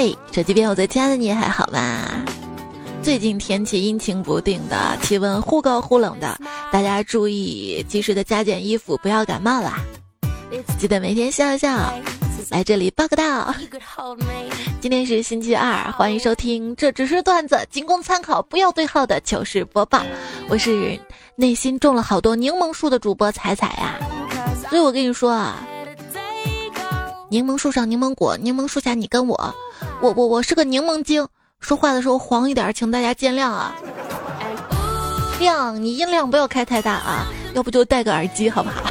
嘿，手机边我在家的你还好吗？最近天气阴晴不定的，气温忽高忽冷的，大家注意及时的加减衣服，不要感冒啦！记得每天笑一笑，来这里报个到。今天是星期二，欢迎收听，这只是段子，仅供参考，不要对号的糗事播报。我是内心种了好多柠檬树的主播彩彩呀，所以我跟你说啊，柠檬树上柠檬果，柠檬树下你跟我，我我我是个柠檬精，说话的时候黄一点，请大家见谅啊。亮，你音量不要开太大啊，要不就戴个耳机好不好？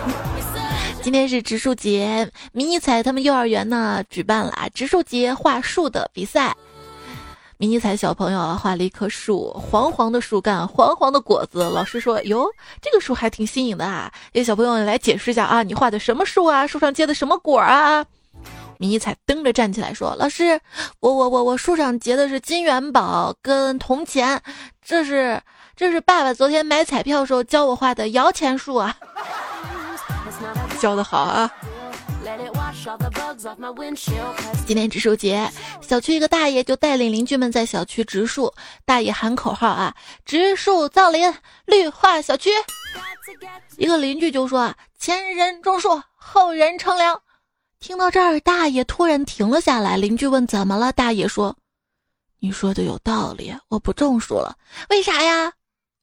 今天是植树节，迷你彩他们幼儿园呢举办了植树节画树的比赛。迷你彩小朋友啊画了一棵树，黄黄的树干，黄黄的果子。老师说：“哟，这个树还挺新颖的啊！”有小朋友来解释一下啊，你画的什么树啊？树上结的什么果啊？迷彩蹬着站起来说：“老师，我我我我树上结的是金元宝跟铜钱，这是这是爸爸昨天买彩票时候教我画的摇钱树啊。”教的好啊！今天植树节，小区一个大爷就带领邻居们在小区植树。大爷喊口号啊：“植树造林，绿化小区。”一个邻居就说啊：“前人种树，后人乘凉。”听到这儿，大爷突然停了下来。邻居问：“怎么了？”大爷说：“你说的有道理，我不种树了。为啥呀？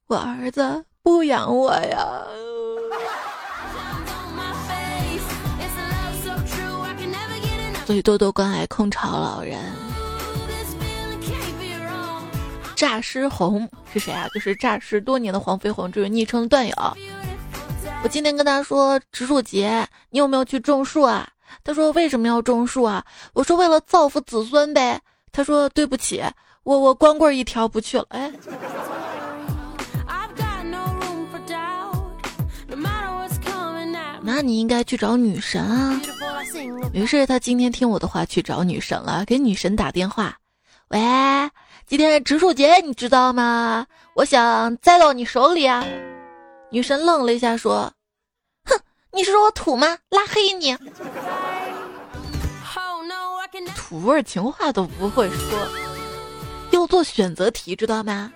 我儿子不养我呀。”所以多多关爱空巢老人。诈尸红是谁啊？就是诈尸多年的黄飞鸿，这是昵称段友。我今天跟他说植树节，你有没有去种树啊？他说为什么要种树啊？我说为了造福子孙呗。他说对不起，我我光棍一条不去了。哎。那你应该去找女神啊！于是他今天听我的话去找女神了，给女神打电话。喂，今天植树节，你知道吗？我想栽到你手里啊！女神愣了一下，说：“，你是说我土吗？拉黑你！土味情话都不会说，要做选择题，知道吗？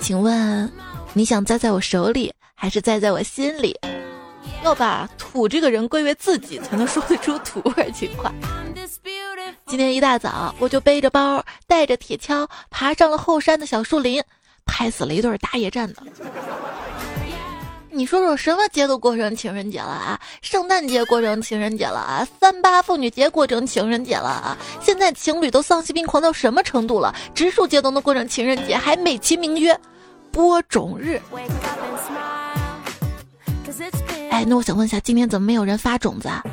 请问你想栽在我手里，还是栽在我心里？”要把土这个人归为自己，才能说得出土味情话。今天一大早，我就背着包，带着铁锹，爬上了后山的小树林，拍死了一对打野战的。你说说，什么节都过成情人节了啊？圣诞节过成情人节了啊？三八妇女节过成情人节了啊？现在情侣都丧心病狂到什么程度了？植树节都能过成情人节，还美其名曰播种日。哎，那我想问一下，今天怎么没有人发种子啊？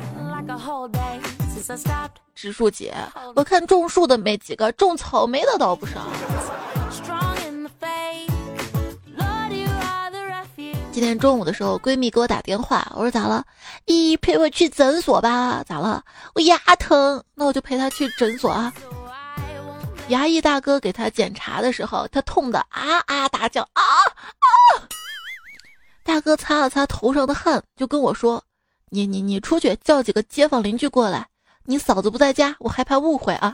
植树节，我看种树的没几个，种草莓的倒不少。今天中午的时候，闺蜜给我打电话，我说咋了？咦，陪我去诊所吧？咋了？我牙疼，那我就陪她去诊所啊。牙医大哥给她检查的时候，她痛的啊啊大叫啊啊。大哥擦了擦头上的汗，就跟我说：“你你你出去叫几个街坊邻居过来，你嫂子不在家，我害怕误会啊。”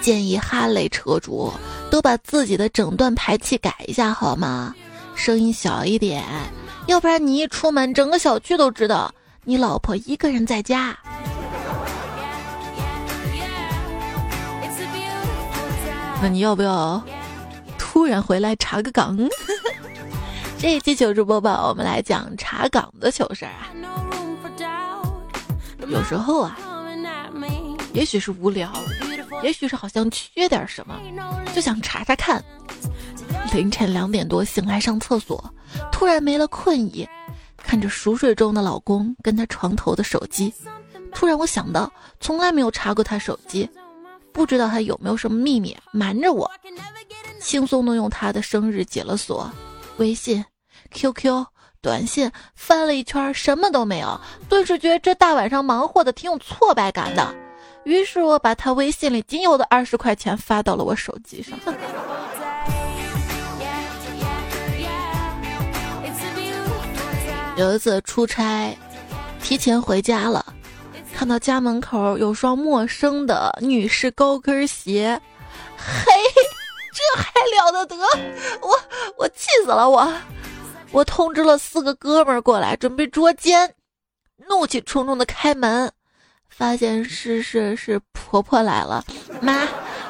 建议哈雷车主都把自己的整段排气改一下好吗？声音小一点，要不然你一出门，整个小区都知道你老婆一个人在家。那你要不要？突然回来查个岗，这一期糗事播报，我们来讲查岗的糗事儿啊。有时候啊，也许是无聊，也许是好像缺点什么，就想查查看。凌晨两点多醒来上厕所，突然没了困意，看着熟睡中的老公跟他床头的手机，突然我想到，从来没有查过他手机，不知道他有没有什么秘密瞒着我。轻松的用他的生日解了锁，微信、QQ、短信翻了一圈，什么都没有，顿时觉得这大晚上忙活的挺有挫败感的。于是我把他微信里仅有的二十块钱发到了我手机上。有一次出差，提前回家了，看到家门口有双陌生的女士高跟鞋，嘿，这还了得得！我我气死了我！我通知了四个哥们儿过来准备捉奸，怒气冲冲的开门，发现是是是婆婆来了。妈，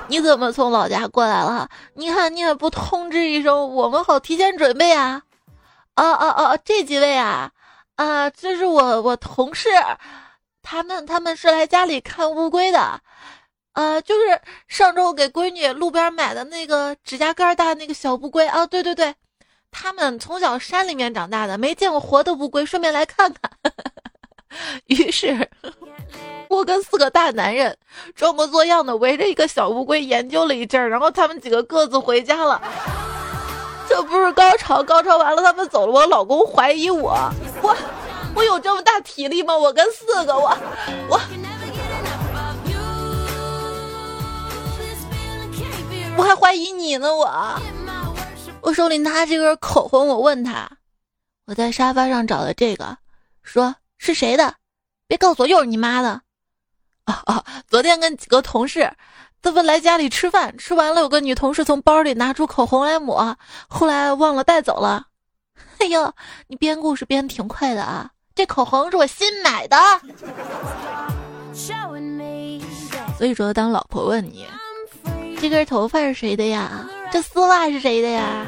你怎么从老家过来了？你看你也不通知一声，我们好提前准备啊！哦哦哦，这几位啊，啊，这是我我同事。他们他们是来家里看乌龟的，呃，就是上周给闺女路边买的那个指甲盖大那个小乌龟啊，对对对，他们从小山里面长大的，没见过活的乌龟，顺便来看看。于是，我跟四个大男人装模作样的围着一个小乌龟研究了一阵儿，然后他们几个各自回家了。这不是高潮，高潮完了他们走了，我老公怀疑我，我。我有这么大体力吗？我跟四个我我我还怀疑你呢！我我手里拿这根口红，我问他，我在沙发上找的这个，说是谁的？别告诉我又是你妈的！哦哦！昨天跟几个同事他们来家里吃饭，吃完了有个女同事从包里拿出口红来抹，后来忘了带走了。哎呦，你编故事编挺快的啊！这口红是我新买的，所以说，当老婆问你这根头发是谁的呀？这丝袜是谁的呀？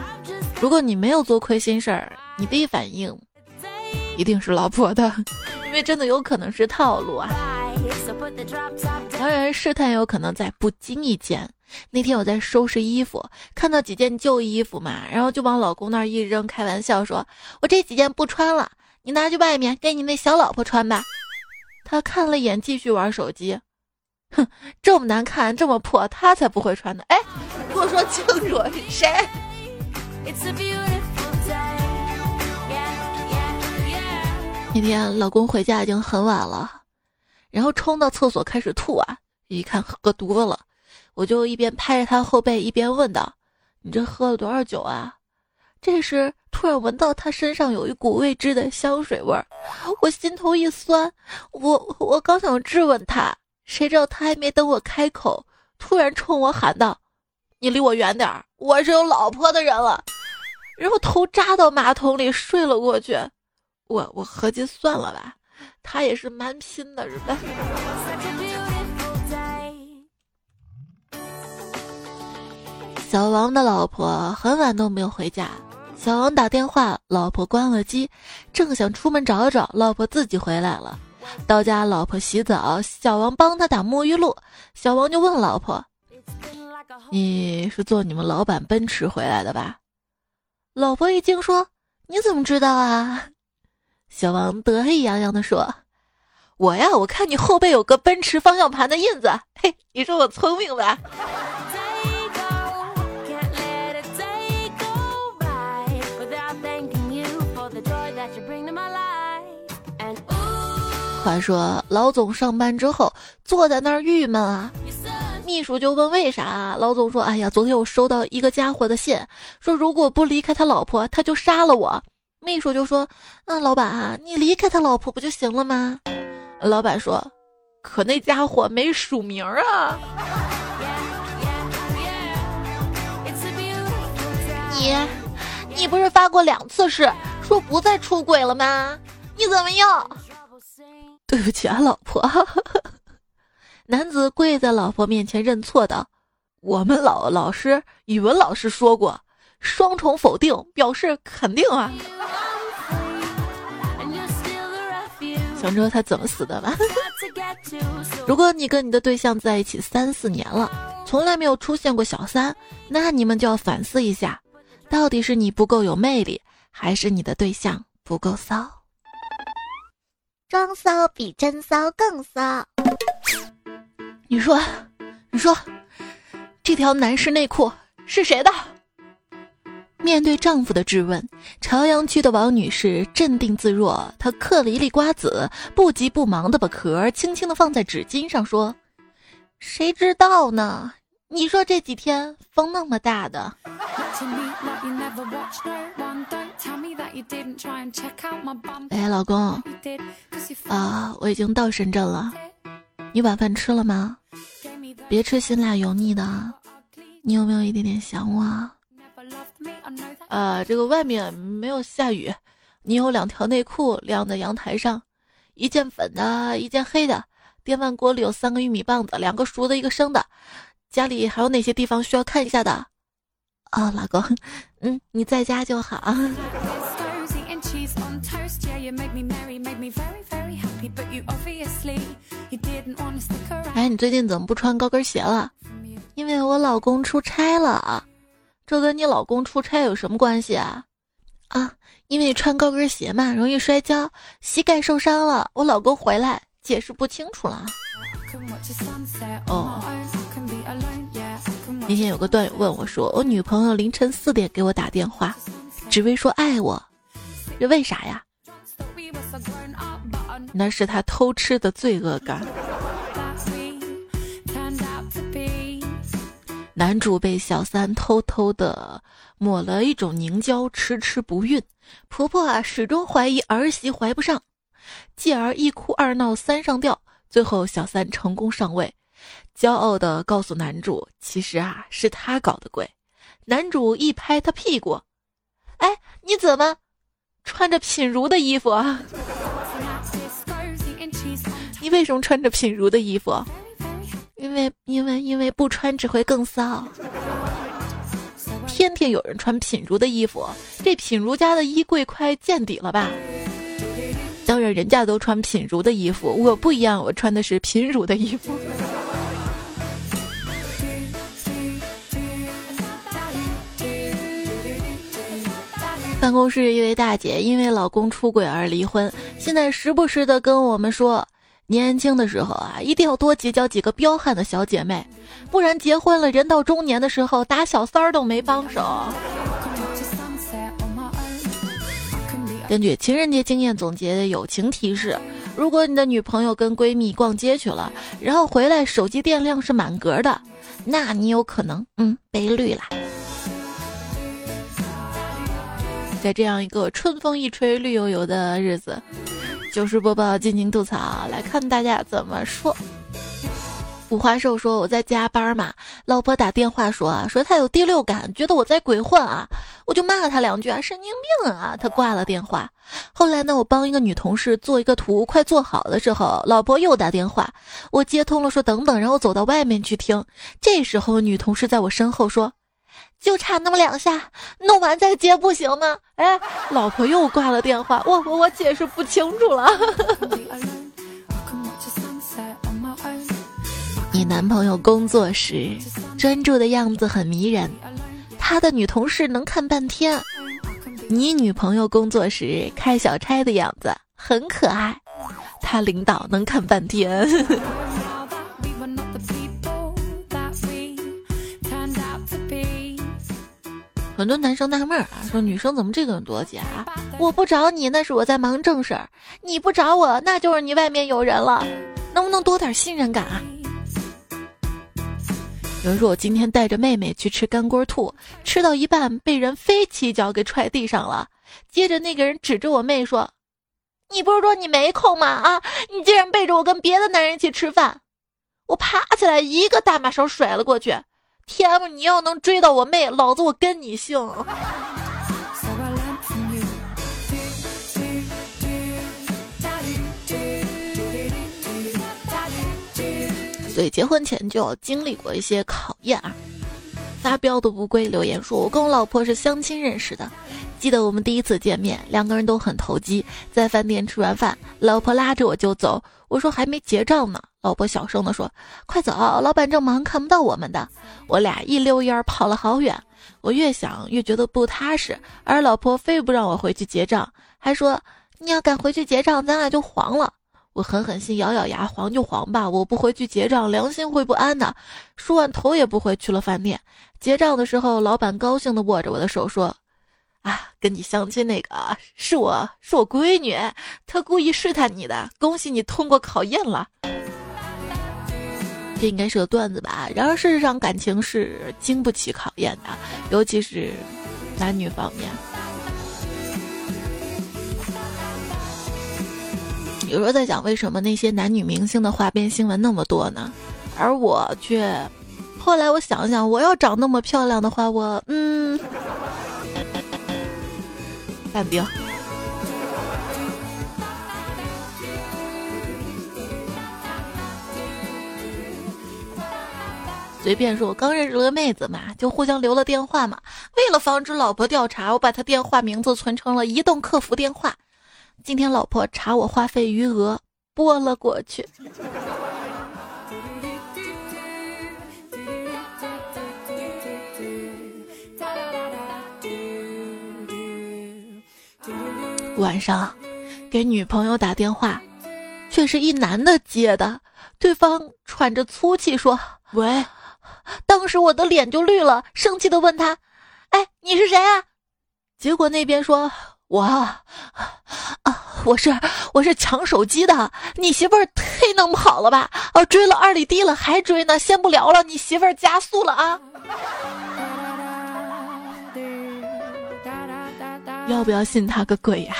如果你没有做亏心事儿，你第一反应一定是老婆的，因为真的有可能是套路啊。当然，试探有可能在不经意间。那天我在收拾衣服，看到几件旧衣服嘛，然后就往老公那儿一扔，开玩笑说：“我这几件不穿了。”你拿去外面给你那小老婆穿吧。他看了一眼，继续玩手机。哼，这么难看，这么破，他才不会穿呢。哎，给我说清楚，谁？那天老公回家已经很晚了，然后冲到厕所开始吐啊，一看喝多了，我就一边拍着他后背，一边问道：“你这喝了多少酒啊？”这时，突然闻到他身上有一股未知的香水味儿，我心头一酸。我我刚想质问他，谁知道他还没等我开口，突然冲我喊道：“你离我远点儿，我是有老婆的人了。”然后头扎到马桶里睡了过去。我我合计算了吧，他也是蛮拼的，是吧？小王的老婆很晚都没有回家。小王打电话，老婆关了机，正想出门找找，老婆自己回来了。到家，老婆洗澡，小王帮她打沐浴露。小王就问老婆：“你是坐你们老板奔驰回来的吧？”老婆一惊说：“你怎么知道啊？”小王得意洋洋地说：“我呀，我看你后背有个奔驰方向盘的印子，嘿，你说我聪明吧？”话说老总上班之后坐在那儿郁闷啊，秘书就问为啥？老总说：“哎呀，昨天我收到一个家伙的信，说如果不离开他老婆，他就杀了我。”秘书就说：“那老板啊，你离开他老婆不就行了吗？”老板说：“可那家伙没署名啊。”你，你不是发过两次誓？说不再出轨了吗？你怎么又？对不起啊，老婆。男子跪在老婆面前认错道：“我们老老师语文老师说过，双重否定表示肯定啊。”想知道他怎么死的吧？如果你跟你的对象在一起三四年了，从来没有出现过小三，那你们就要反思一下，到底是你不够有魅力。还是你的对象不够骚，装骚比真骚更骚。你说，你说，这条男士内裤是谁的？面对丈夫的质问，朝阳区的王女士镇定自若，她嗑了一粒瓜子，不急不忙的把壳轻轻的放在纸巾上，说：“谁知道呢？你说这几天风那么大的。”哎，老公，啊，我已经到深圳了，你晚饭吃了吗？别吃辛辣油腻的。你有没有一点点想我？呃，这个外面没有下雨，你有两条内裤晾在阳台上，一件粉的，一件黑的。电饭锅里有三个玉米棒子，两个熟的，一个生的。家里还有哪些地方需要看一下的？啊，老公，嗯，你在家就好。哎，你最近怎么不穿高跟鞋了？因为我老公出差了。这跟你老公出差有什么关系啊？啊，因为穿高跟鞋嘛，容易摔跤，膝盖受伤了。我老公回来。解释不清楚了。哦，那天有个段友问我说：“我女朋友凌晨四点给我打电话，只为说爱我，这为啥呀？”那是他偷吃的罪恶感。男主被小三偷偷的抹了一种凝胶，迟迟不孕，婆婆啊始终怀疑儿媳怀不上。继而一哭二闹三上吊，最后小三成功上位，骄傲的告诉男主：“其实啊，是他搞的鬼。”男主一拍他屁股：“哎，你怎么穿着品如的衣服啊？你为什么穿着品如的衣服？因为因为因为不穿只会更骚。天天有人穿品如的衣服，这品如家的衣柜快见底了吧？”当然，人家都穿品如的衣服，我不一样，我穿的是品如的衣服。办公室一位大姐因为老公出轨而离婚，现在时不时的跟我们说，年轻的时候啊，一定要多结交几个彪悍的小姐妹，不然结婚了，人到中年的时候打小三儿都没帮手。根据情人节经验总结的友情提示：如果你的女朋友跟闺蜜逛街去了，然后回来手机电量是满格的，那你有可能嗯被绿了。在这样一个春风一吹绿油油的日子，就是播报尽情吐槽，来看大家怎么说。五花兽说：“我在加班嘛，老婆打电话说啊，说她有第六感，觉得我在鬼混啊，我就骂了他两句啊，神经病啊！他挂了电话。后来呢，我帮一个女同事做一个图，快做好的时候，老婆又打电话，我接通了，说等等，然后走到外面去听。这时候女同事在我身后说，就差那么两下，弄完再接不行吗？哎，老婆又挂了电话，我我我解释不清楚了。”你男朋友工作时专注的样子很迷人，他的女同事能看半天。你女朋友工作时开小差的样子很可爱，他领导能看半天。很多男生纳闷啊，说女生怎么这个多假？我不找你那是我在忙正事儿，你不找我那就是你外面有人了，能不能多点信任感啊？有人说我今天带着妹妹去吃干锅兔，吃到一半被人飞起脚给踹地上了。接着那个人指着我妹说：“你不是说你没空吗？啊，你竟然背着我跟别的男人一起吃饭！”我爬起来一个大马勺甩了过去。天啊，你要能追到我妹，老子我跟你姓。所以结婚前就经历过一些考验啊！发飙的乌龟留言说：“我跟我老婆是相亲认识的，记得我们第一次见面，两个人都很投机。在饭店吃完饭，老婆拉着我就走，我说还没结账呢。老婆小声的说：快走，老板正忙，看不到我们的。我俩一溜烟跑了好远，我越想越觉得不踏实，而老婆非不让我回去结账，还说你要敢回去结账，咱俩就黄了。”我狠狠心，咬咬牙，黄就黄吧，我不回去结账，良心会不安的。说完，头也不回去了饭店。结账的时候，老板高兴地握着我的手说：“啊，跟你相亲那个是我是我闺女，她故意试探你的，恭喜你通过考验了。”这应该是个段子吧？然而事实上，感情是经不起考验的，尤其是男女方面。有时候在想，为什么那些男女明星的花边新闻那么多呢？而我却……后来我想想，我要长那么漂亮的话，我嗯，淡定。随便说，我刚认识了个妹子嘛，就互相留了电话嘛。为了防止老婆调查，我把她电话名字存成了移动客服电话。今天老婆查我话费余额，拨了过去。晚上给女朋友打电话，却是一男的接的，对方喘着粗气说：“喂。”当时我的脸就绿了，生气的问他：“哎，你是谁啊？”结果那边说：“我啊，我是我是抢手机的。你媳妇儿忒能跑了吧？哦，追了二里地了还追呢，先不聊了，你媳妇儿加速了啊！要不要信他个鬼呀？”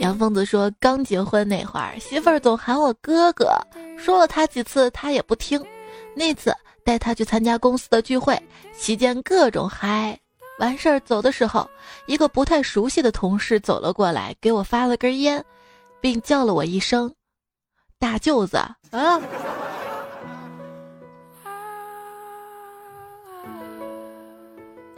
杨疯子说：“刚结婚那会儿，媳妇儿总喊我哥哥，说了他几次，他也不听。那次带他去参加公司的聚会，期间各种嗨。完事儿走的时候，一个不太熟悉的同事走了过来，给我发了根烟，并叫了我一声‘大舅子’啊。”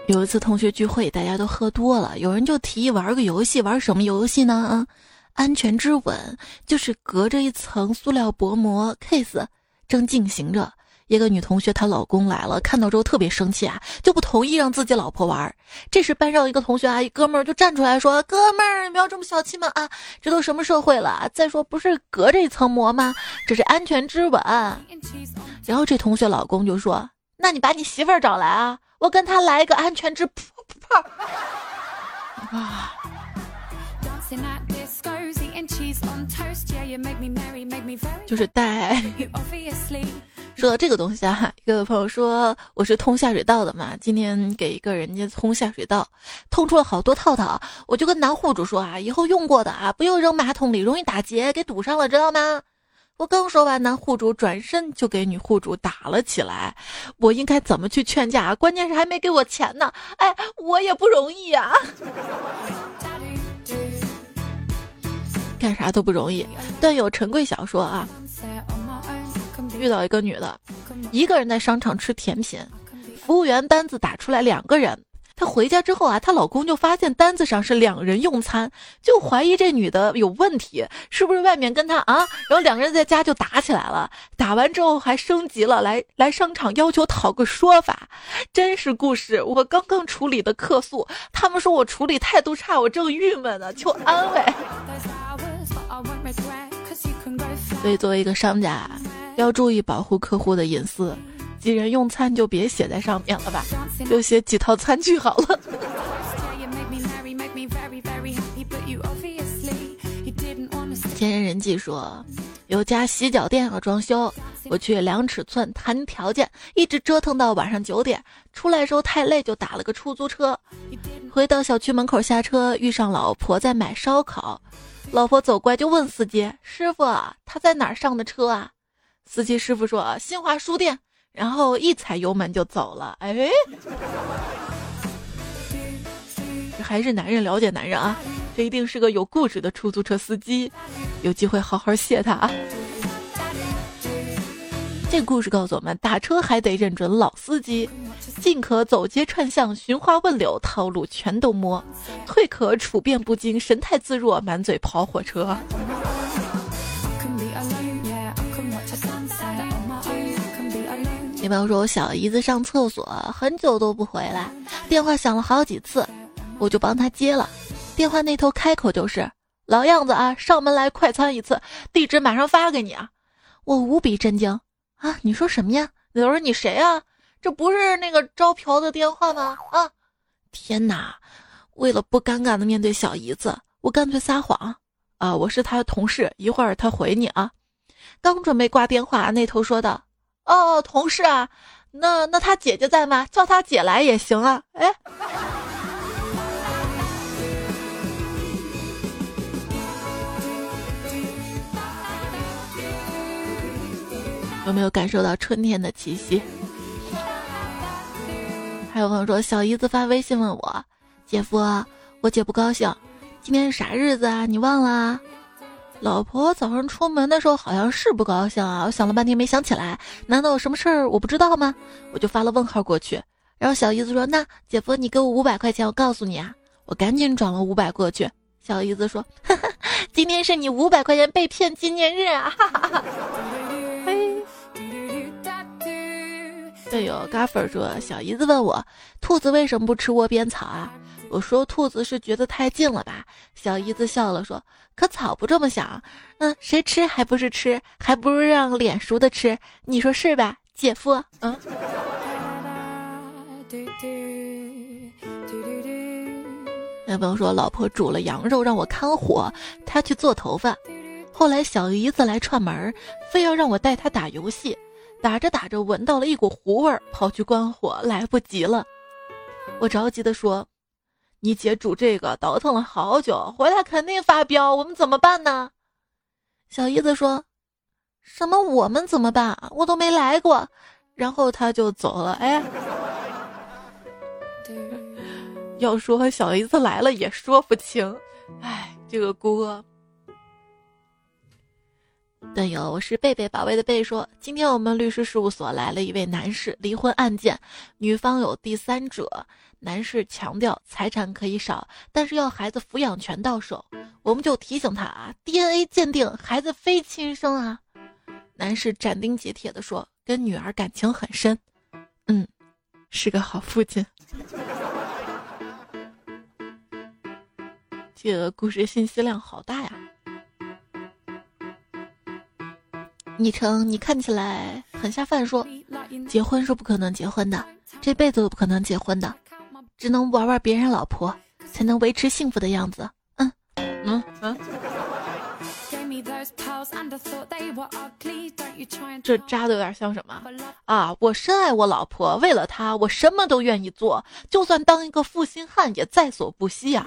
有一次同学聚会，大家都喝多了，有人就提议玩个游戏，玩什么游戏呢？啊，安全之吻，就是隔着一层塑料薄膜。case 正进行着，一个女同学她老公来了，看到之后特别生气啊，就不同意让自己老婆玩。这时班上一个同学啊，一哥们儿就站出来说：“哥们儿，你不要这么小气嘛！啊，这都什么社会了？再说不是隔着一层膜吗？这是安全之吻。”然后这同学老公就说：“那你把你媳妇儿找来啊！”我跟她来一个安全之泡泡。啊！就是带。说到这个东西啊，一个朋友说我是通下水道的嘛，今天给一个人家通下水道，通出了好多套套，我就跟男户主说啊，以后用过的啊，不用扔马桶里，容易打结，给堵上了，知道吗？我刚说完，男户主转身就给女户主打了起来。我应该怎么去劝架？关键是还没给我钱呢。哎，我也不容易呀，干啥都不容易。段友陈贵小说啊，遇到一个女的，一个人在商场吃甜品，服务员单子打出来两个人。她回家之后啊，她老公就发现单子上是两人用餐，就怀疑这女的有问题，是不是外面跟他啊？然后两个人在家就打起来了，打完之后还升级了，来来商场要求讨个说法。真实故事，我刚刚处理的客诉，他们说我处理态度差，我正郁闷呢，求安慰。所以作为一个商家，要注意保护客户的隐私。几人用餐就别写在上面了吧，就写几套餐具好了。千人人记说，有家洗脚店要装修，我去量尺寸谈条件，一直折腾到晚上九点，出来时候太累，就打了个出租车。回到小区门口下车，遇上老婆在买烧烤，老婆走过来就问司机师傅：“他在哪儿上的车啊？”司机师傅说：“新华书店。”然后一踩油门就走了，哎，这还是男人了解男人啊！这一定是个有故事的出租车司机，有机会好好谢他啊！这故事告诉我们，打车还得认准老司机，进可走街串巷寻花问柳，套路全都摸；退可处变不惊，神态自若，满嘴跑火车。你比方说，我小姨子上厕所很久都不回来，电话响了好几次，我就帮她接了。电话那头开口就是：“老样子啊，上门来快餐一次，地址马上发给你啊！”我无比震惊啊！你说什么呀？我说你谁啊？这不是那个招嫖的电话吗？啊！天哪！为了不尴尬的面对小姨子，我干脆撒谎啊！我是他的同事，一会儿他回你啊。刚准备挂电话，那头说道。哦，同事啊。那那他姐姐在吗？叫他姐来也行啊。哎，有没有感受到春天的气息？还有朋友说小姨子发微信问我：姐夫，我姐不高兴。今天是啥日子啊？你忘了？老婆早上出门的时候好像是不高兴啊，我想了半天没想起来，难道有什么事儿我不知道吗？我就发了问号过去。然后小姨子说：“那姐夫，你给我五百块钱，我告诉你啊。”我赶紧转了五百过去。小姨子说：“哈哈，今天是你五百块钱被骗纪念日啊！”哈哈哈。队友嘎粉说：“小姨子问我，兔子为什么不吃窝边草啊？”我说：“兔子是觉得太近了吧？”小姨子笑了说：“可草不这么想，嗯，谁吃还不是吃，还不如让脸熟的吃，你说是吧，姐夫？”嗯。那朋友说，老婆煮了羊肉让我看火，他去做头发。后来小姨子来串门，非要让我带她打游戏。打着打着，闻到了一股糊味儿，跑去关火，来不及了。我着急的说：“你姐煮这个倒腾了好久，回来肯定发飙，我们怎么办呢？”小姨子说：“什么我们怎么办？我都没来过。”然后他就走了。哎。要说小姨子来了也说不清，哎，这个锅。队友，我是贝贝宝贝的贝说，今天我们律师事务所来了一位男士，离婚案件，女方有第三者，男士强调财产可以少，但是要孩子抚养权到手，我们就提醒他啊，DNA 鉴定孩子非亲生啊。男士斩钉截铁的说，跟女儿感情很深，嗯，是个好父亲。这个故事信息量好大呀！昵称你看起来很下饭，说结婚是不可能结婚的，这辈子都不可能结婚的，只能玩玩别人老婆，才能维持幸福的样子。嗯嗯嗯。这渣的有点像什么啊？我深爱我老婆，为了她，我什么都愿意做，就算当一个负心汉也在所不惜呀。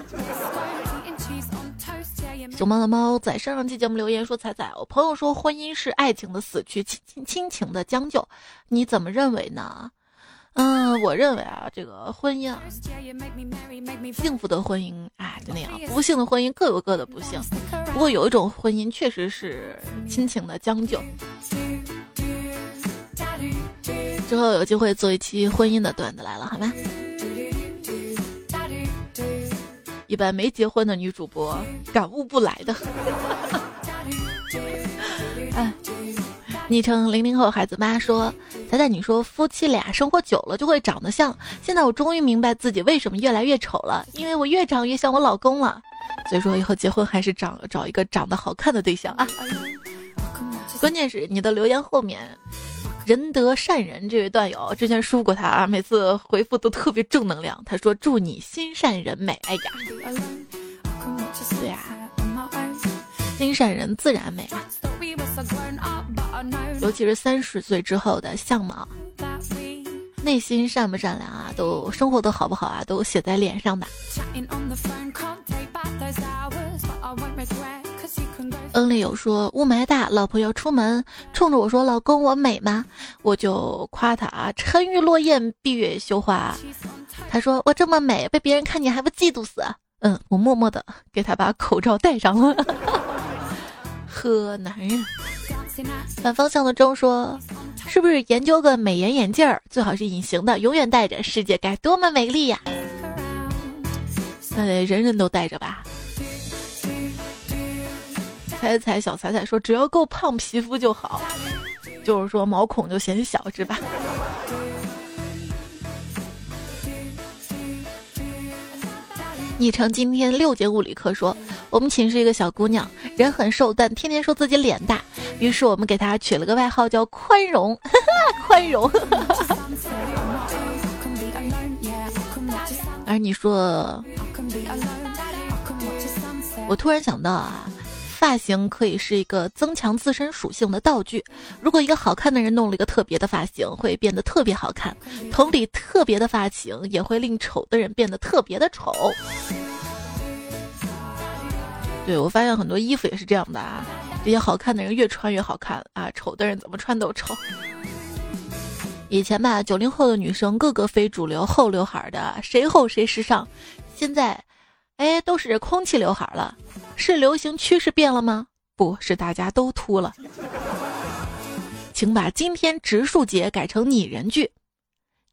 熊猫的猫在上上期节目留言说：“彩彩，我朋友说婚姻是爱情的死去，亲亲亲情的将就，你怎么认为呢？”嗯，我认为啊，这个婚姻啊，幸福的婚姻哎就那样，不幸的婚姻各有各的不幸。不过有一种婚姻确实是亲情的将就。之后有机会做一期婚姻的段子来了，好吗？一般没结婚的女主播感悟不来的。哎，昵称零零后孩子妈说：“仔仔，你说夫妻俩生活久了就会长得像。现在我终于明白自己为什么越来越丑了，因为我越长越像我老公了。所以说以后结婚还是找找一个长得好看的对象啊。关键是你的留言后面。”仁德善人这位段友之前说过他啊，每次回复都特别正能量。他说：“祝你心善人美。”哎呀，对呀，心善人自然美。尤其是三十岁之后的相貌，内心善不善良啊，都生活的好不好啊，都写在脸上的。恩里有说雾霾大，老婆要出门，冲着我说：“老公，我美吗？”我就夸他啊，沉鱼落雁，闭月羞花。他说：“我这么美，被别人看见还不嫉妒死？”嗯，我默默的给他把口罩戴上了。呵，男人。反方向的钟说：“是不是研究个美颜眼镜儿，最好是隐形的，永远戴着，世界该多么美丽呀？”那得人人都戴着吧。彩彩小彩彩说：“只要够胖，皮肤就好，就是说毛孔就显小，是吧？”昵称今天六节物理课说：“我们寝室一个小姑娘，人很瘦，但天天说自己脸大，于是我们给她取了个外号叫宽容，宽容。而你说，我突然想到啊。”发型可以是一个增强自身属性的道具。如果一个好看的人弄了一个特别的发型，会变得特别好看。同理，特别的发型也会令丑的人变得特别的丑。对我发现很多衣服也是这样的啊。这些好看的人越穿越好看啊，丑的人怎么穿都丑。以前吧，九零后的女生个个非主流，后刘海的，谁厚谁时尚。现在，哎，都是空气刘海了，是流行趋势变了吗？不是，大家都秃了。请把今天植树节改成拟人句。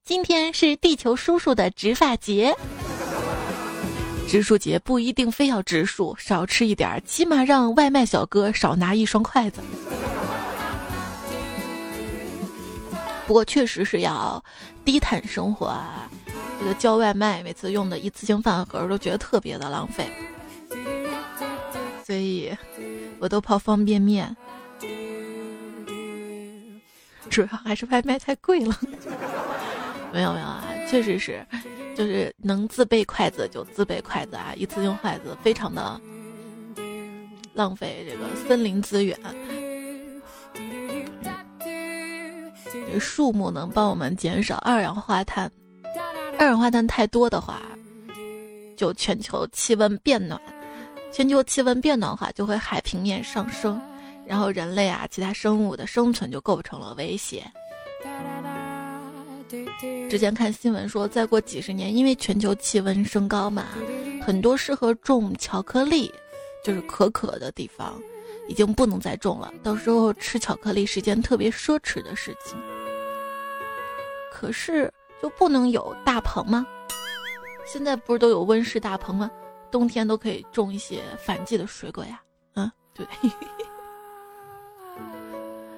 今天是地球叔叔的植发节。植树节不一定非要植树，少吃一点，起码让外卖小哥少拿一双筷子。不过确实是要低碳生活啊！这个叫外卖，每次用的一次性饭盒都觉得特别的浪费，所以我都泡方便面。主要还是外卖太贵了。没有没有啊，确实是，就是能自备筷子就自备筷子啊！一次性筷子非常的浪费这个森林资源。这树木能帮我们减少二氧化碳，二氧化碳太多的话，就全球气温变暖，全球气温变暖的话，就会海平面上升，然后人类啊，其他生物的生存就构成了威胁。之前看新闻说，再过几十年，因为全球气温升高嘛，很多适合种巧克力，就是可可的地方，已经不能再种了。到时候吃巧克力是件特别奢侈的事情。可是就不能有大棚吗？现在不是都有温室大棚吗？冬天都可以种一些反季的水果呀。嗯，对。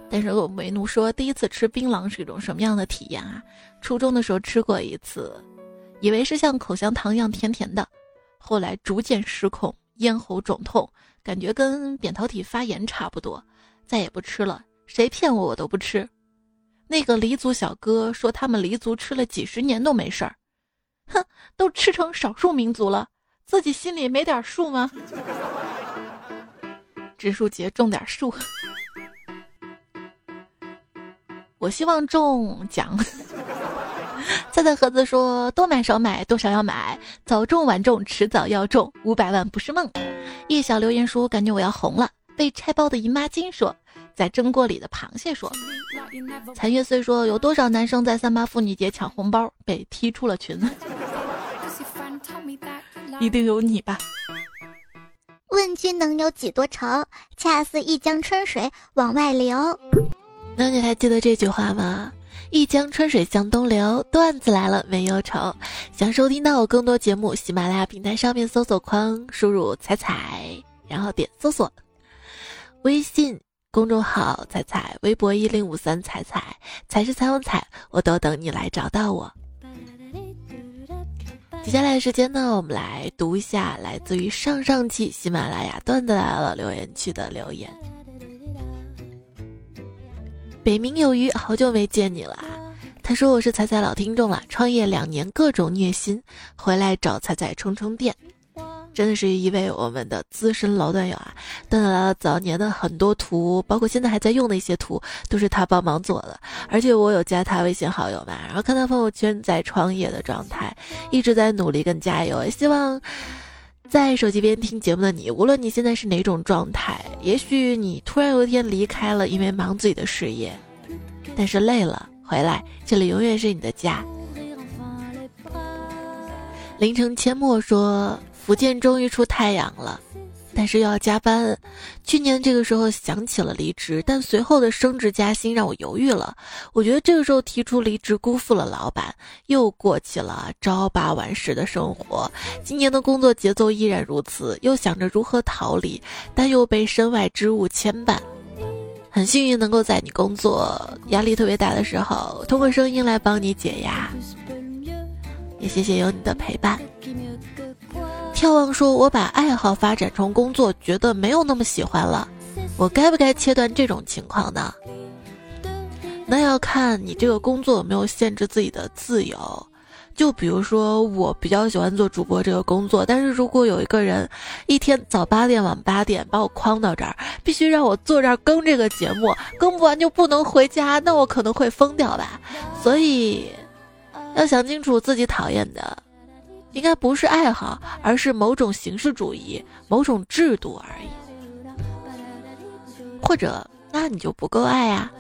但是我为奴说，第一次吃槟榔是一种什么样的体验啊？初中的时候吃过一次，以为是像口香糖一样甜甜的，后来逐渐失控，咽喉肿痛，感觉跟扁桃体发炎差不多，再也不吃了。谁骗我，我都不吃。那个黎族小哥说，他们黎族吃了几十年都没事儿，哼，都吃成少数民族了，自己心里没点数吗？植树节种点树，我希望中奖。菜菜盒子说，多买少买，多少要买，早种晚种，迟早要种，五百万不是梦。叶小留言说，感觉我要红了。被拆包的姨妈巾说。在蒸锅里的螃蟹说：“残月岁说有多少男生在三八妇女节抢红包被踢出了群？一定有你吧？问君能有几多愁？恰似一江春水往外流。那你还记得这句话吗？一江春水向东流。段子来了，没忧愁。想收听到我更多节目，喜马拉雅平台上面搜索框输入“彩彩”，然后点搜索，微信。”公众号“彩彩”，微博一零五三彩彩，彩是彩虹彩，我都等你来找到我。接下来时间呢，我们来读一下来自于上上期喜马拉雅段子来了留言区的留言。北冥有鱼，好久没见你了。他说我是彩彩老听众了，创业两年各种虐心，回来找彩彩充充电。真的是一位我们的资深老段友啊！段子来了早年的很多图，包括现在还在用的一些图，都是他帮忙做的。而且我有加他微信好友嘛，然后看他朋友圈在创业的状态，一直在努力跟加油。希望在手机边听节目的你，无论你现在是哪种状态，也许你突然有一天离开了，因为忙自己的事业，但是累了回来，这里永远是你的家。凌晨阡陌说。福建终于出太阳了，但是又要加班。去年这个时候想起了离职，但随后的升职加薪让我犹豫了。我觉得这个时候提出离职，辜负了老板，又过起了朝八晚十的生活。今年的工作节奏依然如此，又想着如何逃离，但又被身外之物牵绊。很幸运能够在你工作压力特别大的时候，通过声音来帮你解压。也谢谢有你的陪伴。眺望说：“我把爱好发展成工作，觉得没有那么喜欢了，我该不该切断这种情况呢？那要看你这个工作有没有限制自己的自由。就比如说，我比较喜欢做主播这个工作，但是如果有一个人一天早八点晚八点把我框到这儿，必须让我坐这儿更这个节目，更不完就不能回家，那我可能会疯掉吧。所以，要想清楚自己讨厌的。”应该不是爱好，而是某种形式主义、某种制度而已。或者那你就不够爱呀。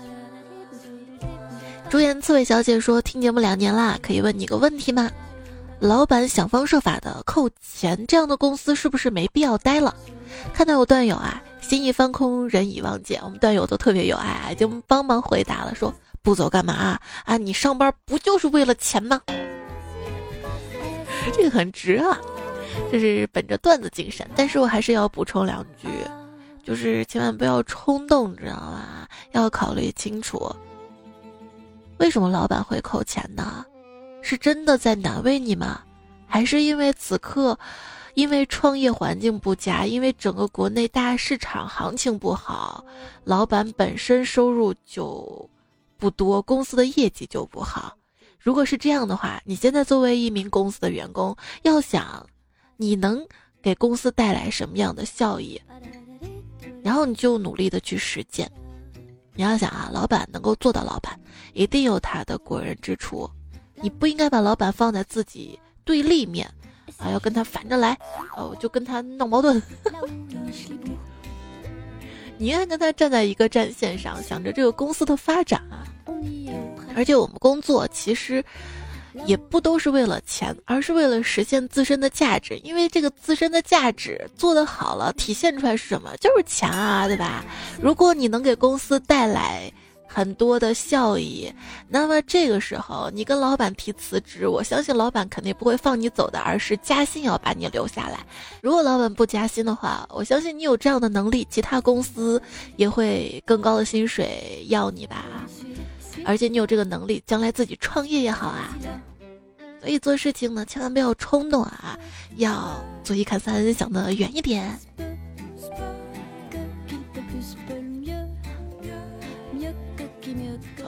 朱颜刺猬小姐说：“听节目两年啦，可以问你个问题吗？老板想方设法的扣钱，这样的公司是不是没必要待了？”看到有段友啊，心意翻空，人已忘记，我们段友都特别有爱啊，就帮忙回答了，说不走干嘛啊？啊，你上班不就是为了钱吗？这个很值啊，这是本着段子精神，但是我还是要补充两句，就是千万不要冲动，知道吧？要考虑清楚。为什么老板会扣钱呢？是真的在难为你吗？还是因为此刻，因为创业环境不佳，因为整个国内大市场行情不好，老板本身收入就不多，公司的业绩就不好。如果是这样的话，你现在作为一名公司的员工，要想你能给公司带来什么样的效益，然后你就努力的去实践。你要想啊，老板能够做到老板，一定有他的过人之处。你不应该把老板放在自己对立面，啊，要跟他反着来，哦，就跟他闹矛盾。你愿意跟他站在一个战线上，想着这个公司的发展啊。而且我们工作其实。也不都是为了钱，而是为了实现自身的价值。因为这个自身的价值做得好了，体现出来是什么？就是钱啊，对吧？如果你能给公司带来很多的效益，那么这个时候你跟老板提辞职，我相信老板肯定不会放你走的，而是加薪要把你留下来。如果老板不加薪的话，我相信你有这样的能力，其他公司也会更高的薪水要你吧。而且你有这个能力，将来自己创业也好啊。所以做事情呢，千万不要冲动啊，要做一看三，想的远一点。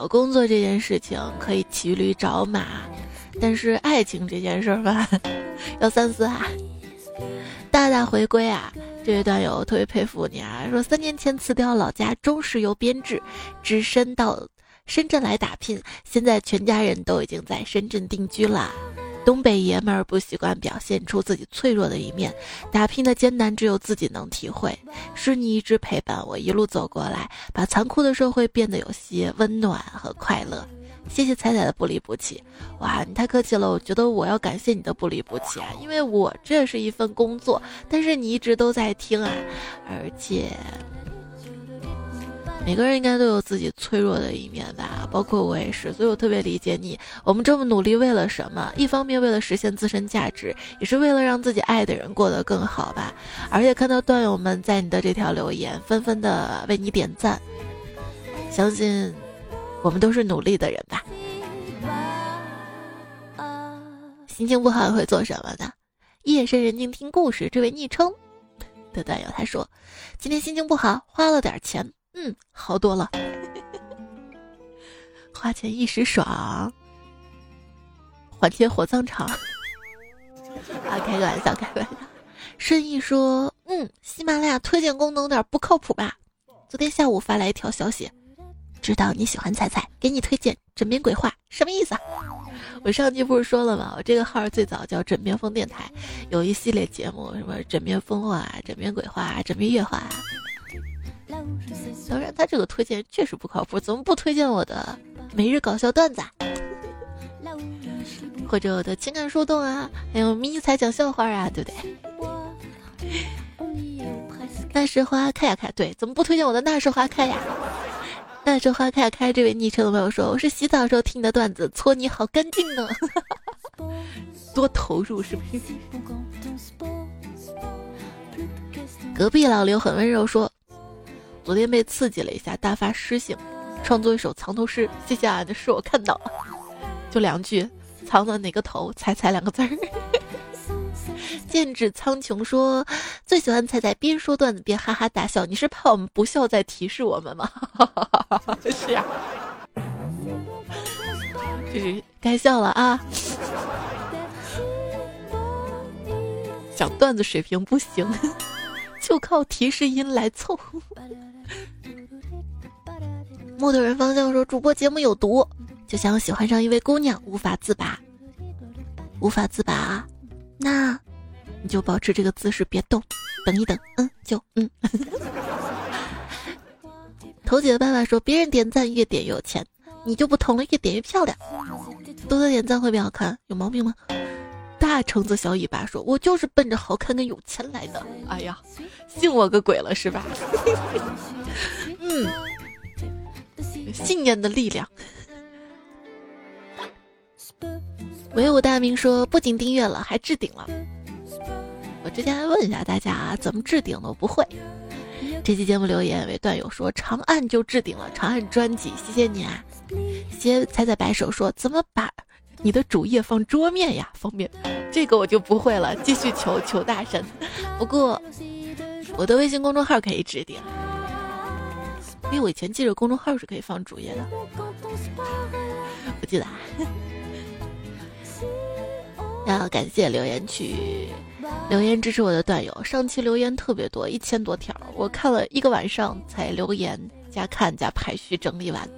找工作这件事情可以骑驴找马，但是爱情这件事儿吧，要三思啊。大大回归啊，这位段友特别佩服你啊，说三年前辞掉老家中石油编制，只身到。深圳来打拼，现在全家人都已经在深圳定居了。东北爷们儿不习惯表现出自己脆弱的一面，打拼的艰难只有自己能体会。是你一直陪伴我一路走过来，把残酷的社会变得有些温暖和快乐。谢谢彩彩的不离不弃，哇，你太客气了。我觉得我要感谢你的不离不弃啊，因为我这是一份工作，但是你一直都在听啊，而且。每个人应该都有自己脆弱的一面吧，包括我也是，所以我特别理解你。我们这么努力为了什么？一方面为了实现自身价值，也是为了让自己爱的人过得更好吧。而且看到段友们在你的这条留言，纷纷的为你点赞，相信我们都是努力的人吧。心情不好会做什么呢？夜深人静听故事。这位昵称的段友他说，今天心情不好，花了点钱。嗯，好多了，花钱一时爽，还钱火葬场。啊，开个玩笑，开个玩笑。顺义说，嗯，喜马拉雅推荐功能有点不靠谱吧？昨天下午发来一条消息，知道你喜欢彩彩，给你推荐枕边鬼话，什么意思啊？我上期不是说了吗？我这个号最早叫枕边风电台，有一系列节目，什么枕边风话、枕边鬼话、枕边月话。当然，他这个推荐确实不靠谱，怎么不推荐我的 每日搞笑段子，啊或者我的情感树洞啊，还有迷彩讲笑话啊，对不对？那时花开呀开，对，怎么不推荐我的那时花开呀？那时花开呀开，这位昵称的朋友说，我是洗澡时候听的段子，搓泥好干净呢，多投入是不是？隔壁老刘很温柔说。昨天被刺激了一下，大发诗性，创作一首藏头诗。谢谢啊，这是我看到了，就两句，藏的哪个头？猜猜两个字儿。剑指苍穹说最喜欢猜猜边说段子边哈哈大笑，你是怕我们不笑在提示我们吗？是呀，就是该笑了啊。讲段子水平不行，就靠提示音来凑。木头人方向说：“主播节目有毒，就像喜欢上一位姑娘无法自拔，无法自拔，那你就保持这个姿势别动，等一等，嗯，就嗯。”头姐的爸爸说：“别人点赞越点越有钱，你就不同了，越点越漂亮。多多点赞会变好看，有毛病吗？”大橙子小尾巴说：“我就是奔着好看跟有钱来的。”哎呀，信我个鬼了是吧？嗯，信念的力量。唯武大明说：“不仅订阅了，还置顶了。”我之前还问一下大家啊怎么置顶的，我不会。这期节目留言为段友说：“长按就置顶了，长按专辑，谢谢你啊！”谢彩彩摆手说：“怎么把你的主页放桌面呀？方便？这个我就不会了，继续求求大神。不过我的微信公众号可以置顶，因为我以前记着公众号是可以放主页的，不记得。啊要感谢留言区。留言支持我的段友，上期留言特别多，一千多条，我看了一个晚上才留言加看加排序整理完。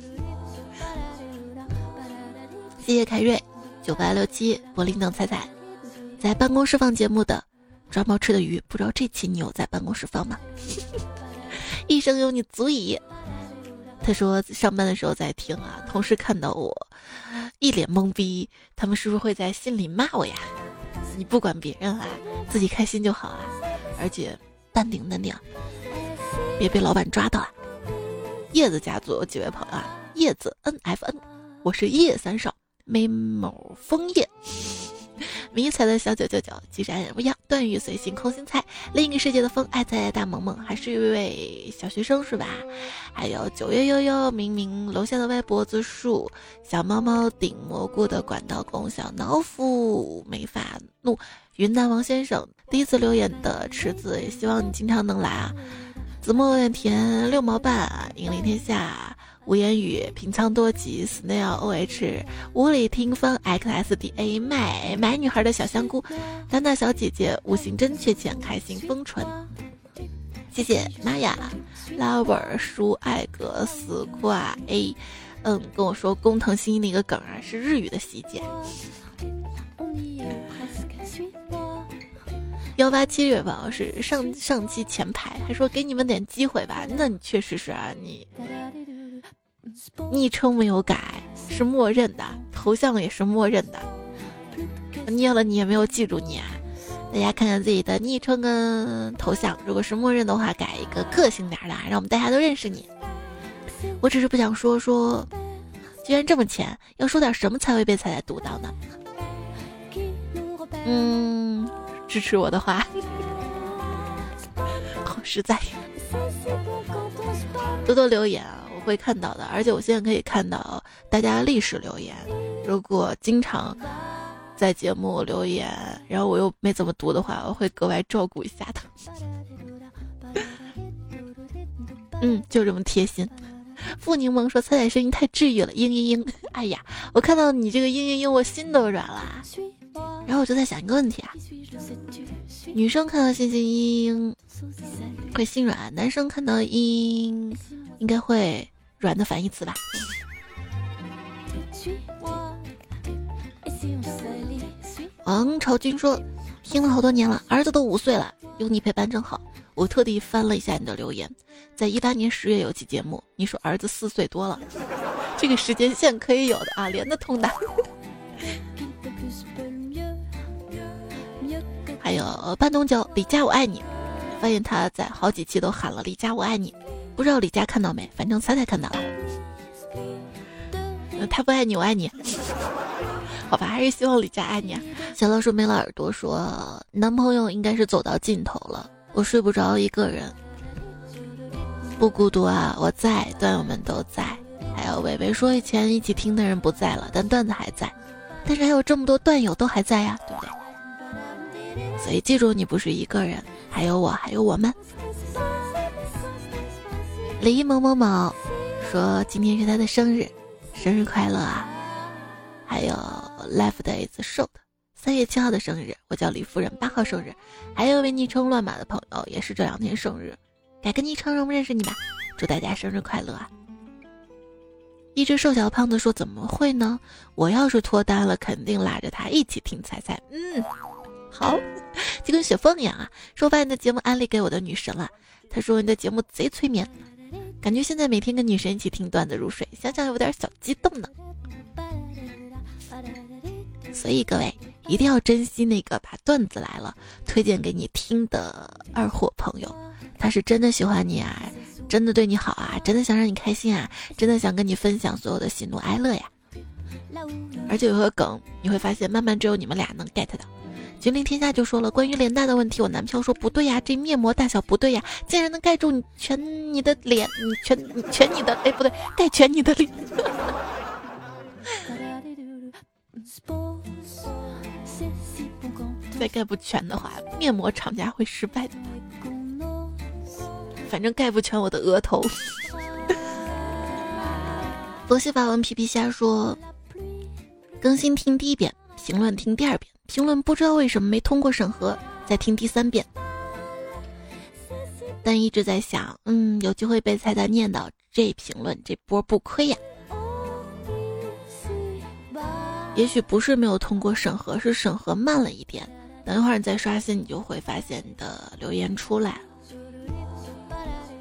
谢谢凯瑞九八六七柏林等彩彩，在办公室放节目的抓猫吃的鱼，不知道这期你有在办公室放吗？一生有你足矣。他说上班的时候在听啊，同事看到我一脸懵逼，他们是不是会在心里骂我呀？你不管别人啊，自己开心就好啊！而且淡定淡定，别被老板抓到啊！叶子家族有几位朋友啊？叶子 N F N，我是叶三少，眉毛枫叶。迷彩的小九九九，既然不一样。段誉随心空心菜，另一个世界的风，爱在大萌萌，还是一位小学生是吧？还有九月悠悠，明明楼下的歪脖子树，小猫猫顶蘑菇的管道工，小脑斧没法怒，云南王先生第一次留言的池子，也希望你经常能来啊。子墨有点甜，六毛半，引领天下。无言语，平仓多吉，snail o h，无理听风，x s d a，麦买女孩的小香菇，丹娜小姐姐，五行真确切，开心封唇，谢谢玛雅，lover 舒爱格斯挂 a，嗯，跟我说工藤新一那个梗啊，是日语的细节。幺八七月吧，是上上期前排，还说给你们点机会吧，那你确实是啊，你。昵称没有改，是默认的，头像也是默认的。念了你也没有记住你啊！大家看看自己的昵称跟头像，如果是默认的话，改一个个性点的，让我们大家都认识你。我只是不想说说，居然这么浅，要说点什么才会被彩彩读到呢？嗯，支持我的话，好实在，多多留言啊！会看到的，而且我现在可以看到大家历史留言。如果经常在节目留言，然后我又没怎么读的话，我会格外照顾一下的。嗯，就这么贴心。付柠檬说：“彩彩声音太治愈了。”嘤嘤嘤，哎呀，我看到你这个嘤嘤嘤，我心都软了。然后我就在想一个问题啊：女生看到星星嘤嘤会心软，男生看到嘤嘤应该会。软的反义词吧。王朝军说：“听了好多年了，儿子都五岁了，有你陪伴真好。我特地翻了一下你的留言，在一八年十月有期节目，你说儿子四岁多了，这个时间线可以有的啊，连得通的。还有半东角李佳我爱你，发现他在好几期都喊了李佳我爱你。”不知道李佳看到没？反正彩彩看到了。他不爱你，我爱你。好吧，还是希望李佳爱你。小老鼠没了耳朵说，男朋友应该是走到尽头了，我睡不着，一个人不孤独啊，我在，段友们都在。还有伟伟说，以前一起听的人不在了，但段子还在，但是还有这么多段友都还在呀，对不对？所以记住，你不是一个人，还有我，还有我们。李某某某说今天是他的生日，生日快乐啊！还有 Left is short，三月七号的生日，我叫李夫人，八号生日，还有一位昵称乱码的朋友也是这两天生日，改个昵称让我认识你吧！祝大家生日快乐啊！一只瘦小胖子说怎么会呢？我要是脱单了，肯定拉着他一起听彩彩。嗯，好，就跟雪峰一样啊！说把你的节目安利给我的女神了，他说你的节目贼催眠。感觉现在每天跟女神一起听段子入睡，想想有点小激动呢。所以各位一定要珍惜那个把段子来了推荐给你听的二货朋友，他是真的喜欢你啊，真的对你好啊，真的想让你开心啊，真的想跟你分享所有的喜怒哀乐呀。而且有个梗，你会发现慢慢只有你们俩能 get 到。君临天下就说了，关于脸大的问题，我男票说不对呀，这面膜大小不对呀，竟然能盖住你全你的脸，你全全你的，哎不对，盖全你的脸。再盖不全的话，面膜厂家会失败的。反正盖不全我的额头。佛系法文皮皮虾说，更新听第一遍，评论听第二遍。评论不知道为什么没通过审核，再听第三遍，但一直在想，嗯，有机会被菜菜念到，这评论这波不亏呀。也许不是没有通过审核，是审核慢了一点。等一会儿你再刷新，你就会发现你的留言出来了。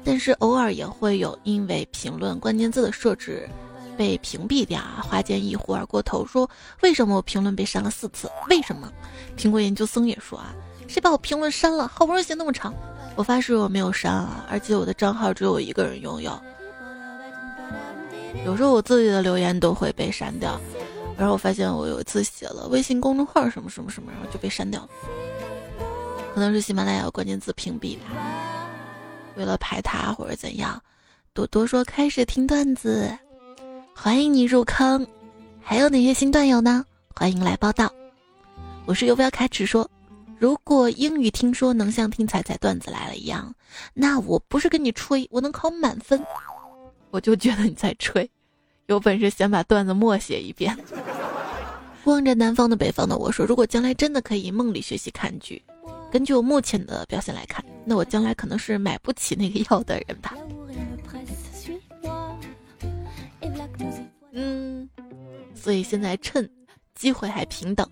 但是偶尔也会有因为评论关键字的设置。被屏蔽掉啊！花间一呼而过头说：“为什么我评论被删了四次？为什么？”苹果研究生也说啊：“谁把我评论删了？好不容易写那么长，我发誓我没有删啊！而且我的账号只有我一个人拥有。有时候我自己的留言都会被删掉，然后我发现我有一次写了微信公众号什么什么什么，然后就被删掉了。可能是喜马拉雅关键字屏蔽吧，为了排他或者怎样。多多说开始听段子。”欢迎你入坑，还有哪些新段友呢？欢迎来报道。我是游标开始说，如果英语听说能像听彩彩段子来了一样，那我不是跟你吹，我能考满分。我就觉得你在吹，有本事先把段子默写一遍。望着南方的北方的我说，如果将来真的可以梦里学习看剧，根据我目前的表现来看，那我将来可能是买不起那个药的人吧。嗯，所以现在趁机会还平等，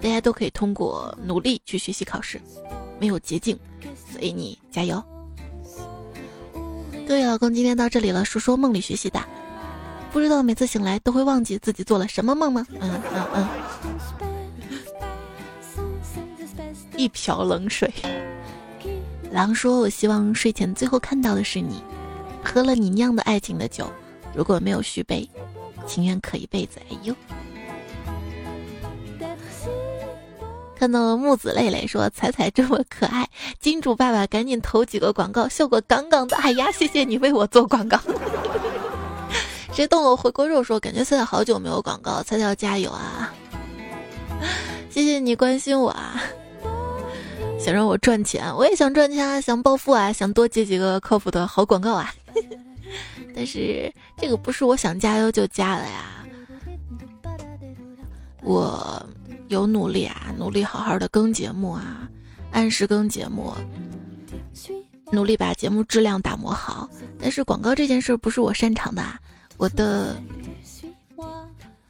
大家都可以通过努力去学习考试，没有捷径，所以你加油。对，老公今天到这里了，说说梦里学习的，不知道每次醒来都会忘记自己做了什么梦吗？嗯嗯嗯。一瓢冷水。狼说：“我希望睡前最后看到的是你，喝了你酿的爱情的酒，如果没有续杯。”情愿渴一辈子，哎呦！看到了木子累累说：“彩彩这么可爱，金主爸爸赶紧投几个广告，效果杠杠的。”哎呀，谢谢你为我做广告。谁动了回锅肉说：“感觉彩彩好久没有广告，彩彩要加油啊！”谢谢你关心我啊！想让我赚钱，我也想赚钱啊，想暴富啊，想多接几个靠谱的好广告啊。但是这个不是我想加油就加的呀，我有努力啊，努力好好的更节目啊，按时更节目，努力把节目质量打磨好。但是广告这件事不是我擅长的，我的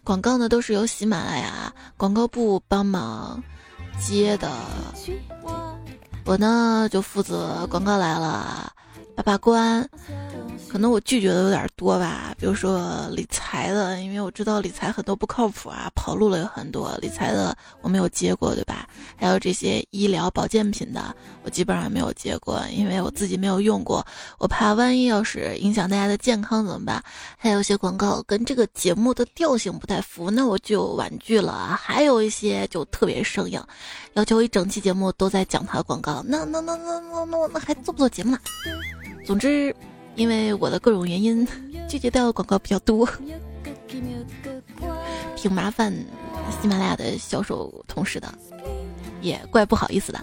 广告呢都是由喜马拉雅广告部帮忙接的，我呢就负责广告来了。把把关，可能我拒绝的有点多吧。比如说理财的，因为我知道理财很多不靠谱啊，跑路了有很多。理财的我没有接过，对吧？还有这些医疗保健品的，我基本上没有接过，因为我自己没有用过，我怕万一要是影响大家的健康怎么办？还有一些广告跟这个节目的调性不太符，那我就婉拒了。还有一些就特别生硬，要求一整期节目都在讲他的广告，那那那那那那那还做不做节目了？总之，因为我的各种原因，拒绝掉的广告比较多，挺麻烦喜马拉雅的销售同事的，也怪不好意思的。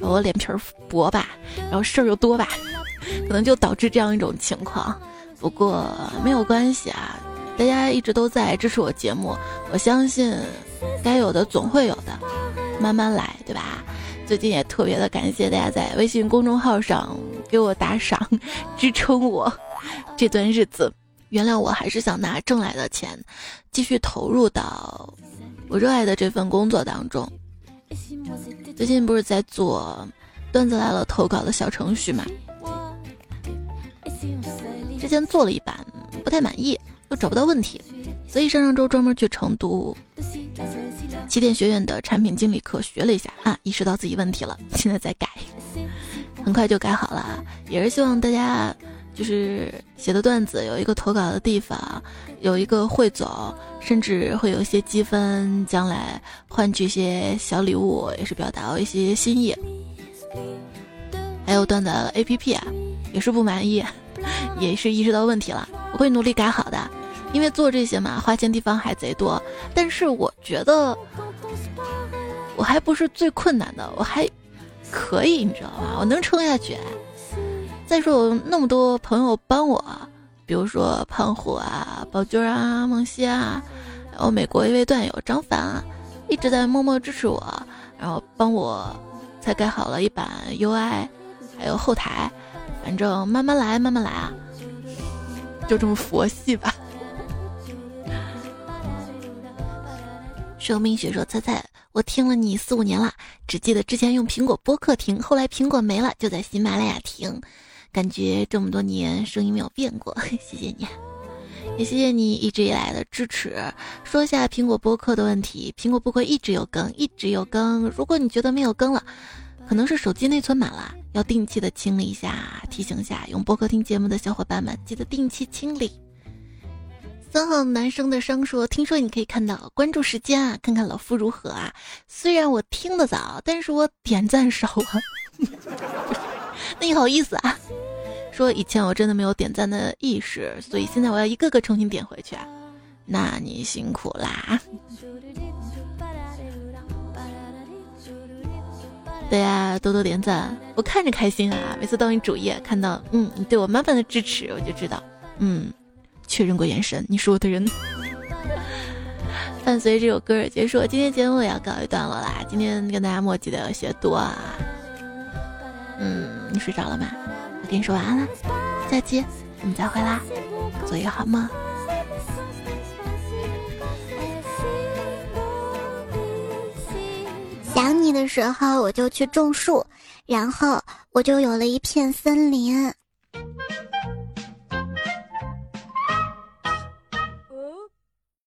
我脸皮薄吧，然后事儿又多吧，可能就导致这样一种情况。不过没有关系啊，大家一直都在支持我节目，我相信该有的总会有的，慢慢来，对吧？最近也特别的感谢大家在微信公众号上给我打赏，支撑我这段日子。原谅我还是想拿挣来的钱，继续投入到我热爱的这份工作当中。最近不是在做段子来了投稿的小程序嘛？之前做了一版不太满意，又找不到问题，所以上上周专门去成都起点学院的产品经理课学了一下啊，意识到自己问题了，现在在改，很快就改好了，也是希望大家。就是写的段子有一个投稿的地方，有一个汇总，甚至会有一些积分，将来换取一些小礼物，也是表达一些心意。还有段子 A P P 啊，也是不满意，也是意识到问题了，我会努力改好的。因为做这些嘛，花钱地方还贼多，但是我觉得我还不是最困难的，我还可以，你知道吗？我能撑下去。再说我那么多朋友帮我，比如说胖虎啊、宝军啊、梦溪啊，然后美国一位段友张凡啊，一直在默默支持我，然后帮我才改好了一版 UI，还有后台，反正慢慢来，慢慢来啊，就这么佛系吧。生命学说猜猜，我听了你四五年了，只记得之前用苹果播客听，后来苹果没了，就在喜马拉雅听。感觉这么多年声音没有变过，谢谢你，也谢谢你一直以来的支持。说一下苹果播客的问题，苹果播客一直有更，一直有更。如果你觉得没有更了，可能是手机内存满了，要定期的清理一下。提醒一下用播客听节目的小伙伴们，记得定期清理。三号男生的伤说，听说你可以看到关注时间啊，看看老夫如何啊。虽然我听得早，但是我点赞少啊。那你好意思啊？说以前我真的没有点赞的意识，所以现在我要一个个重新点回去啊。那你辛苦啦。对呀，多多点赞，我看着开心啊。每次到你主页看到，嗯，你对我满满的支持，我就知道，嗯，确认过眼神，你是我的人。伴随这首歌结束，今天节目也要告一段落啦。今天跟大家默契的有些多啊。嗯，你睡着了吗？我跟你说晚安了，下期我们再会啦，做一个好梦。想你的时候，我就去种树，然后我就有了一片森林。